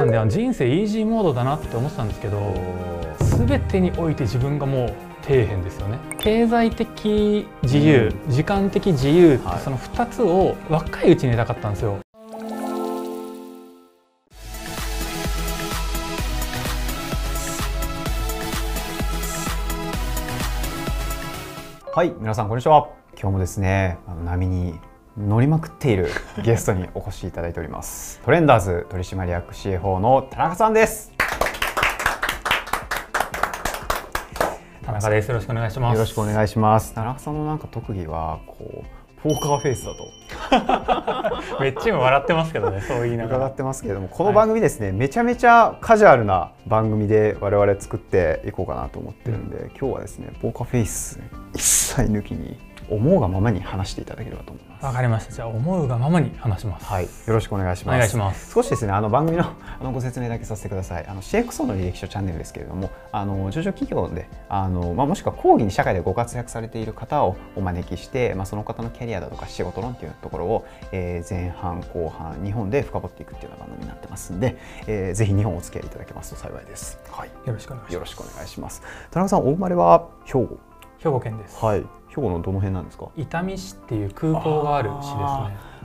なんで人生イージーモードだなって思ってたんですけど全てにおいて自分がもう底辺ですよね。経済的自由、うん、時間的自由ってその2つを若いうちに得たかったんですよ。はい皆さんこんにちは。今日もですねあの波に乗りまくっているゲストにお越しいただいております。トレンダーズ取締役 CFO の田中さんです。田中です。よろしくお願いします。よろしくお願いします。田中さんのなんか特技はこうポーカーフェイスだと。めっちゃ笑ってますけどねそう言いながら。伺ってますけれどもこの番組ですね、はい、めちゃめちゃカジュアルな番組で我々作っていこうかなと思ってるんで、うん、今日はですねポーカーフェイス一切抜きに思うがままに話していただければと思います。わかりました。じゃあ思うがままに話します。はい。よろしくお願いします。お願いします。少しですねあの番組のあのご説明だけさせてください。あの CXO の履歴書チャンネルですけれどもあの上場企業であの、まあ、もしくは講義に社会でご活躍されている方をお招きして、まあ、その方のキャリアだとか仕事論っていうところを、えー、前半後半日本で深掘っていくっていうような番組になってますんで、えー、ぜひ日本お付き合いいただけますと幸いです。はい。よろしくお願いします。よろしくお願いします。田中さんお生まれは兵庫兵庫県です。はい。兵庫のどの辺なんですか？伊丹市っていう空港がある市ですね。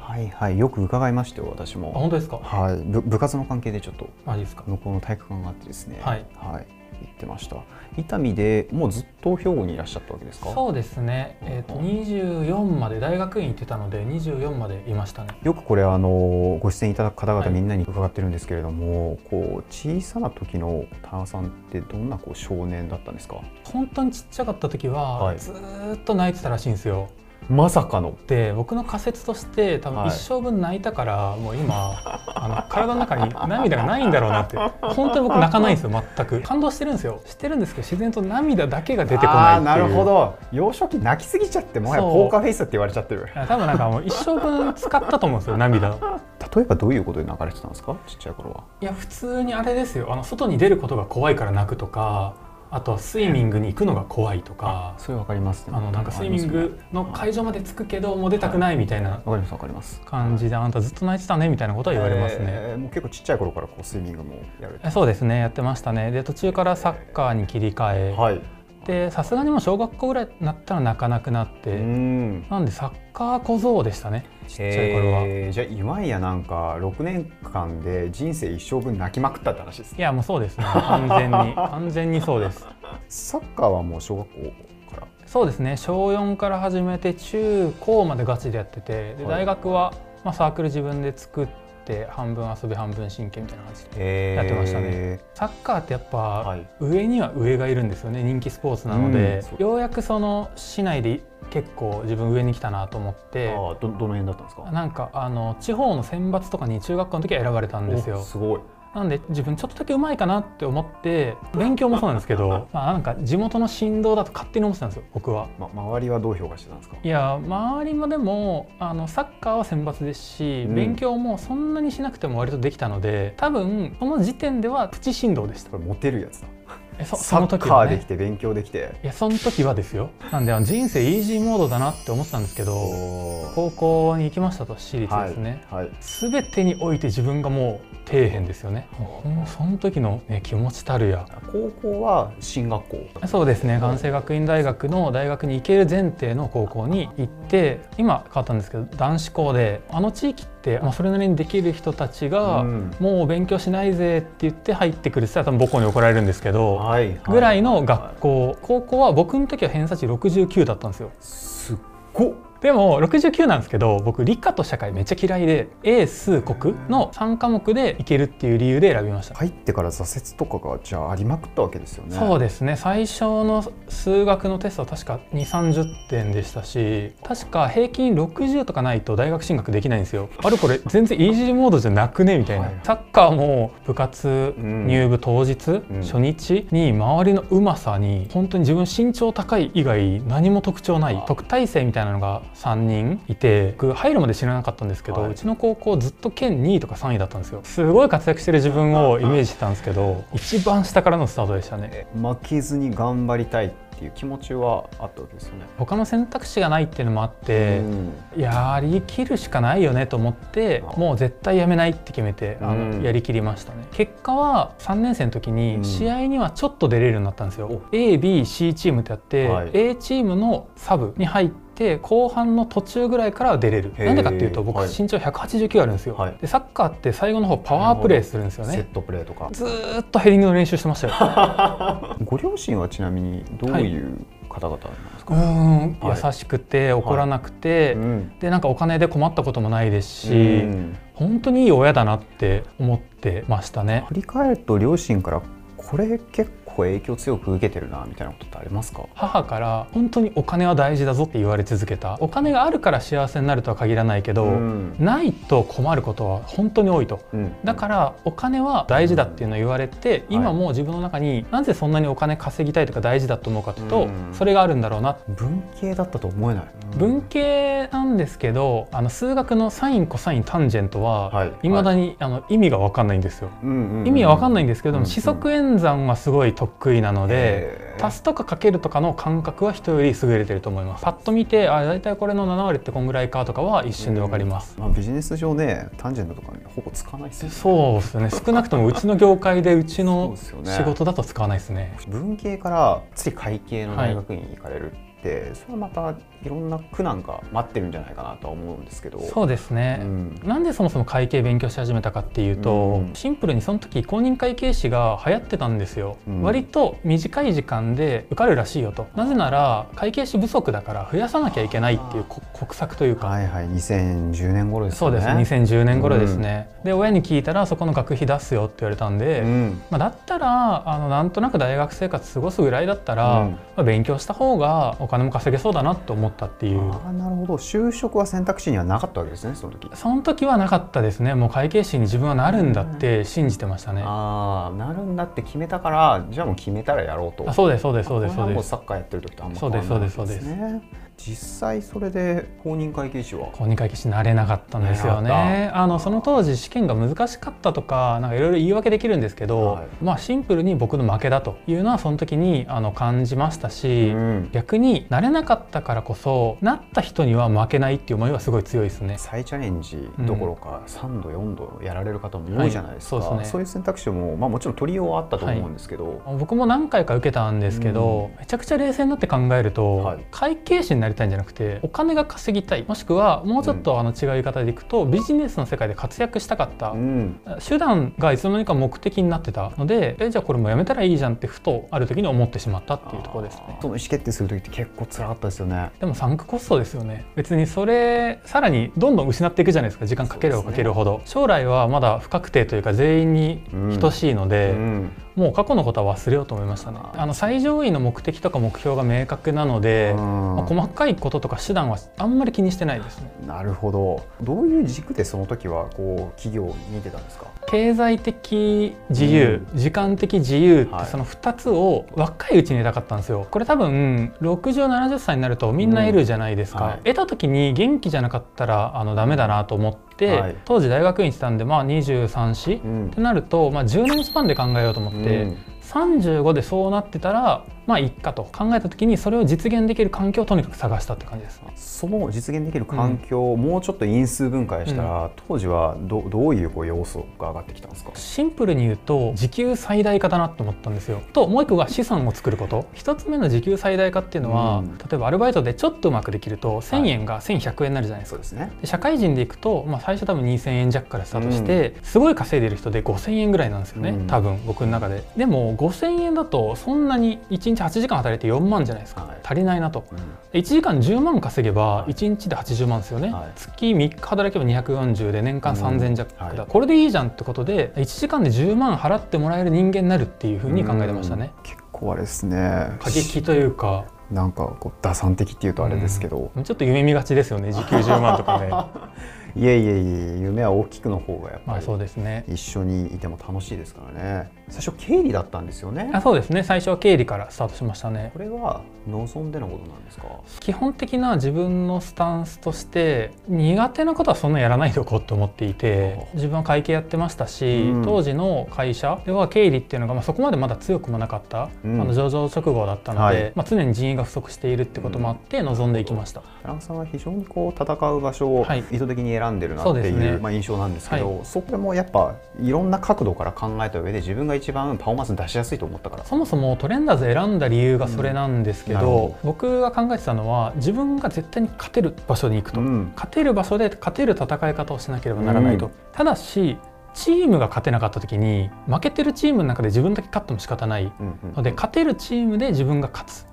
はいはい。よく伺いましたよ私も。本当ですか？はい。部活の関係でちょっとマジですか。向こうの体育館があってですね。はい、はい言ってました。伊丹でもうずっと兵庫にいらっしゃったわけですか？そうですね、えーと、24まで大学院行ってたので24までいましたね。よくこれあのご出演いただく方々みんなに伺ってるんですけれども、はい、こう小さな時の田中さんってどんなこう少年だったんですか？本当にちっちゃかった時は、ずっと泣いてたらしいんですよまさかの。で僕の仮説として多分一生分泣いたから、はい、もう今 あの体の中に涙がないんだろうなって。本当に僕泣かないんですよ全く。感動してるんですよ。してるんですけど自然と涙だけが出てこないなるほど。幼少期泣きすぎちゃってもはやポーカーフェイスって言われちゃってる。多分なんかもう一生分使ったと思うんですよ涙。例えばどういうことで泣かれてたんですかちっちゃい頃は。いや普通にあれですよ。あの外に出ることが怖いから泣くとかあとはスイミングに行くのが怖いとかそれわかります、ね、あのなんかスイミングの会場まで着くけどもう出たくないみたいな。わかりますわかります。感じであんたずっと泣いてたねみたいなことは言われますね、えー、もう結構ちっちゃい頃からこうスイミングもやるそうですね。やってましたね。で途中からサッカーに切り替え、はいでさすがにも小学校ぐらいになったら泣かなくなって。なんでサッカー小僧でしたね。ちっちゃい頃は。じゃあ今やなんか6年間で人生一生分泣きまくったって話です、ね、いやもうそうですね。完全に。完全にそうです。サッカーはもう小学校から？そうですね。小4から始めて中高までガチでやってて。で大学は、まあ、サークル自分で作ってて半分遊び半分神経みたいな感じでやってましたね。サッカーってやっぱ上には上がいるんですよね人気スポーツなので、ようやくその市内で結構自分上に来たなと思って。あどどの辺だったんですか？なんかあの地方の選抜とかに中学校の時は選ばれたんですよ。すごいなんで自分ちょっとだけうまいかなって思って 勉強もそうなんですけど まあなんか地元の振動だと勝手に思ってたんですよ僕は、ま、周りはどう評価してたんですか？いや周りもでもあのサッカーは選抜ですし、うん、勉強もそんなにしなくても割とできたので多分その時点ではプチ振動でした。これモテるやつだサッカーできて勉強できて。いやその時はですよ。なんで人生イージーモードだなって思ってたんですけど高校に行きましたと私立ですね、はいはい、全てにおいて自分がもう底辺ですよね。その時の、ね、気持ちたるや。高校は進学校そうですね。関西学院大学の大学に行ける前提の高校に行って今変わったんですけど男子校であの地域って、まあ、それなりにできる人たちが、うん、もう勉強しないぜって言って入ってくるって多分母校に怒られるんですけど、はい、ぐらいの学校。高校は僕の時は偏差値69だったんですよ。すっごっでも69なんですけど僕理科と社会めっちゃ嫌いで英数国の3科目でいけるっていう理由で選びました。入ってから挫折とかがじゃあありまくったわけですよね。そうですね。最初の数学のテストは確か2 3 0点でしたし確か平均60とかないと大学進学できないんですよ。あれこれ全然イージーモードじゃなくねみたいな、はい、サッカーも部活入部当日、うん、初日に周りのうまさに本当に自分身長高い以外何も特徴ない特待生みたいなのが3人いて僕入るまで知らなかったんですけど、はい、うちの高校ずっと県2位とか3位だったんですよ。すごい活躍してる自分をイメージしてたんですけど一番下からのスタートでしたね。負けずに頑張りたいっていう気持ちはあったわけですよね。他の選択肢がないっていうのもあって、やりきるしかないよねと思ってあもう絶対やめないって決めてあの、うん。やりきりましたね。結果は3年生の時うん。に試合にはちょっと出れるようになったんですよ、ABC チームってあって、はい。A チームのサブに入って後半の途中ぐらいからは出れる。なんでかっていうと僕はい。身長189あるんですよ、はい。でサッカーって最後の方パワープレーするんですよね。セットプレーとか。ずーっとヘディングの練習してましたよ。ご両親はちなみにどういう方々なんですか？優しくて怒らなくて、うん。でなんかお金で困ったこともないですし、うん。本当にいい親だなって思ってましたね。振り返ると両親からこれ結構影響強く受けてるなみたいなことってありますか？母から本当にお金は大事だぞって言われ続けた。お金があるから幸せになるとは限らないけど、うん。ないと困ることは本当に多いと。うん。だからお金は大事だっていうのを言われて、今もう自分の中になぜそんなにお金稼ぎたいとか大事だと思うかというと、うん。それがあるんだろうな。文系だったと思えない。文系なんですけどあの数学のサインコサインタンジェントは、はい。い。まだに、あの意味が分かんないんですよ。うんうんうん意味は分かんないんですけども、うん。四則演算はすごい得意なので、足すとかかけるとかの感覚は人より優れてると思います。パッと見てあ大体これの7割ってこんぐらいかとかは一瞬で分かります、まあ、ビジネス上ねタンジェントとかにほぼ使わないですよね。そうですよね。少なくともうちの業界でうちの仕事だと使わないですね。文系から次会計の大学院に行かれるって、それはまたいろんな苦難が待ってるんじゃないかなとは思うんですけど。そうですね、うん。なんでそもそも会計勉強し始めたかっていうと、うん。シンプルにその時公認会計士が流行ってたんですよ、うん。割と短い時間で受かるらしいよと。なぜなら会計士不足だから増やさなきゃいけないっていうこ国策というか、はいはい。2010年頃ですよね。そうです2010年頃ですね、で親に聞いたらそこの学費出すよって言われたんで、うん。まあ、だったらあのなんとなく大学生活過ごすぐらいだったら、うん。まあ、勉強した方がお金も稼げそうだなと思ったっていう。ああなるほど。就職は選択肢にはなかったわけですねその時。その時はなかったですね。もう会計士に自分はなるんだって信じてましたね、ああなるんだって決めたからじゃあもう決めたらやろうと。あそうですそうですそうですそうです。サッカーやってる時とあんまそうです変わらないそうですわけね実際それで公認会計士は？公認会計士になれなかったんですよね。あのその当時試験が難しかったとかなんかいろいろ言い訳できるんですけど、はい。まあシンプルに僕の負けだというのはその時にあの感じましたし、うん。逆になれなかったからこそなった人には負けないっていう思いはすごい強いですね。再チャレンジどころか3度4度やられる方も多いじゃないですか、はいそうですね。いう選択肢も、まあ、もちろん取りようはあったと思うんですけど、僕も何回か受けたんですけど、めちゃくちゃ冷静になって考えると、はい。会計士になりたいんじゃなくてお金が稼ぎたい。もしくはもうちょっとあの違う言い方でいくと、ビジネスの世界で活躍したかった、うん。手段がいつの間にか目的になってたのでえじゃあこれもやめたらいいじゃんってふとある時に思ってしまったっていうところですね。その意思決定する時って結構辛かったですよね。でもサンクコストですよね。別にそれさらにどんどん失っていくじゃないですか。時間かければかけるほど、将来はまだ不確定というか全員に等しいので、うんもう過去のことは忘れようと思いましたね。あの最上位の目的とか目標が明確なので、うん。まあ細かいこととか手段はあんまり気にしてないですねなるほどどういう軸でその時はこう企業を見てたんですか経済的自由、時間的自由ってはい。その2つを若いうちに得たかったんですよ。これ多分6070歳になるとみんな得るじゃないですか、うん。はい。得た時に元気じゃなかったらあのダメだなと思って、はい。当時大学院行ってたんでまあ23歳、うん。ってなると、まあ、10年スパンで考えようと思って、うん35でそうなってたらまあいっかと。考えた時にそれを実現できる環境をとにかく探したって感じですね。その実現できる環境をもうちょっと因数分解したら、当時はどどういうこう要素が上がってきたんですか？シンプルに言うと時給最大化だなと思ったんですよ。ともう一個が資産を作ること。一つ目の時給最大化っていうのは、うん。例えばアルバイトでちょっとうまくできると1,000円が1,100円になるじゃないですか。そうですね。で社会人でいくと、まあ、最初多分2,000円弱からスタートして、すごい稼いでる人で5,000円ぐらいなんですよね、うん。多分僕の中で。でも5,000円だとそんなに1日8時間働いて4万じゃないですか、はい。足りないなと。うん。1時間10万稼げばはい。1日で80万ですよね、はい。月3日働けば240で年間3000弱だ、うんはい。これでいいじゃんってことで1時間で10万払ってもらえる人間になるっていうふうに考えてましたね、うん。結構あれですね。過激というか。なんかこう打算的っていうとあれですけど、ちょっと夢見がちですよね。時給10万とかね いえいえいえ夢は大きくの方がやっぱり、まあそうですね。一緒にいても楽しいですからね。最初経理だったんですよね。あそうですね。最初は経理からスタートしましたね。これは望んでのことなんですか？基本的な自分のスタンスとして苦手なことはそんなやらないでおこうと思っていて自分は会計やってましたし、うん。当時の会社では経理っていうのが、まあ、そこまでまだ強くもなかった、うん。あの上場直後だったので、はい。まあ、常に人員が不足しているってこともあって望んでいきました。田中さんは非常にこう戦う場所をはい。意図的に選んでるなっていう,、ね。まあ、印象なんですけど、そこでもやっぱいろんな角度から考えた上で自分が一番パフォーマンス出しやすいと思ったから。そもそもトレンダーズ選んだ理由がそれなんですけど,、うん。ど僕が考えてたのは自分が絶対に勝てる場所に行くと、うん。勝てる場所で勝てる戦い方をしなければならないと、うん。ただしチームが勝てなかった時に負けてるチームの中で自分だけ勝っても仕方ない。うんうんので勝てるチームで自分が勝つ。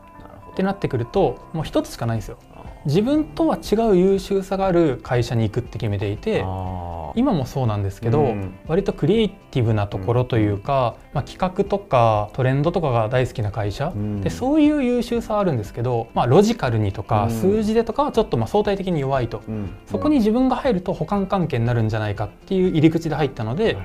ってなってくるともう一つしかないんですよ。あ自分とは違う優秀さがある会社に行くって決めていてあ今もそうなんですけど、うん。割とクリエイティブなところというか、まあ、企画とかトレンドとかが大好きな会社、うん。でそういう優秀さはあるんですけど、まあ、ロジカルにとかうん。数字でとかはちょっとまあ相対的に弱いと、うん。そこに自分が入ると補完関係になるんじゃないかっていう入り口で入ったので、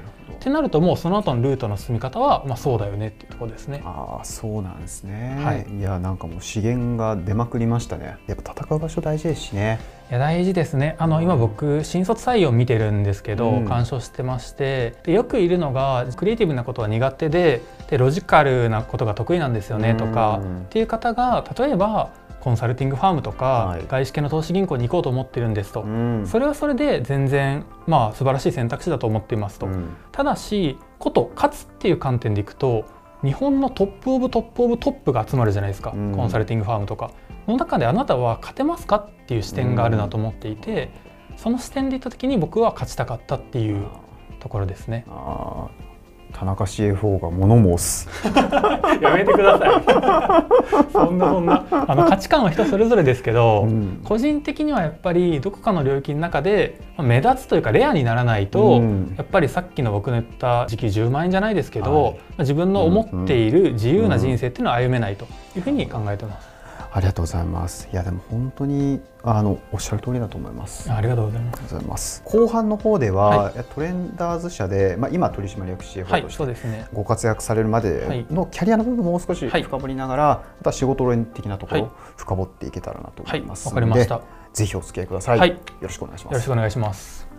ってなるともうその後のルートの進み方はまあそうだよねっていうところですね。ああそうなんですね、はい。いやなんかもう資源が出まくりましたね。やっぱ戦う場所大事ですしねいや大事ですね。あの今僕新卒採用見てるんですけど、うん。鑑賞してましてでよくいるのがクリエイティブなことは苦手ででロジカルなことが得意なんですよねとか、うんっていう方が例えばコンサルティングファームとか、はい。外資系の投資銀行に行こうと思ってるんですと、うん。それはそれで全然まあ素晴らしい選択肢だと思っていますと、うん。ただしこと勝つっていう観点でいくと日本の top of top of top が集まるじゃないですか、うん。コンサルティングファームとか。の中であなたは勝てますかっていう視点があるなと思っていて、その視点で言った時に僕は勝ちたかったっていうところですね。田中 CFO が物申す。やめてください。そんなそんな。あの価値観は人それぞれですけど、うん。個人的にはやっぱりどこかの領域の中でまあ目立つというかレアにならないと、うん。やっぱりさっきの僕の言った時給10万円じゃないですけど、はい。まあ自分の思っている自由な人生っていうのは歩めないというふうに考えてます。ありがとうございます。いやでも本当にあのおっしゃる通りだと思います。ありがとうございます。後半の方では、はトレンダーズ社で、まあ、今取締役 CFO はいと、して。ご活躍されるまでのキャリアの部分もう少しはい。深掘りながら、また仕事論的なところ、はい。深掘っていけたらなと思はいますので、かりました。よぜひお付き合いください、はい。よろしくお願いします。ろしくお願いします。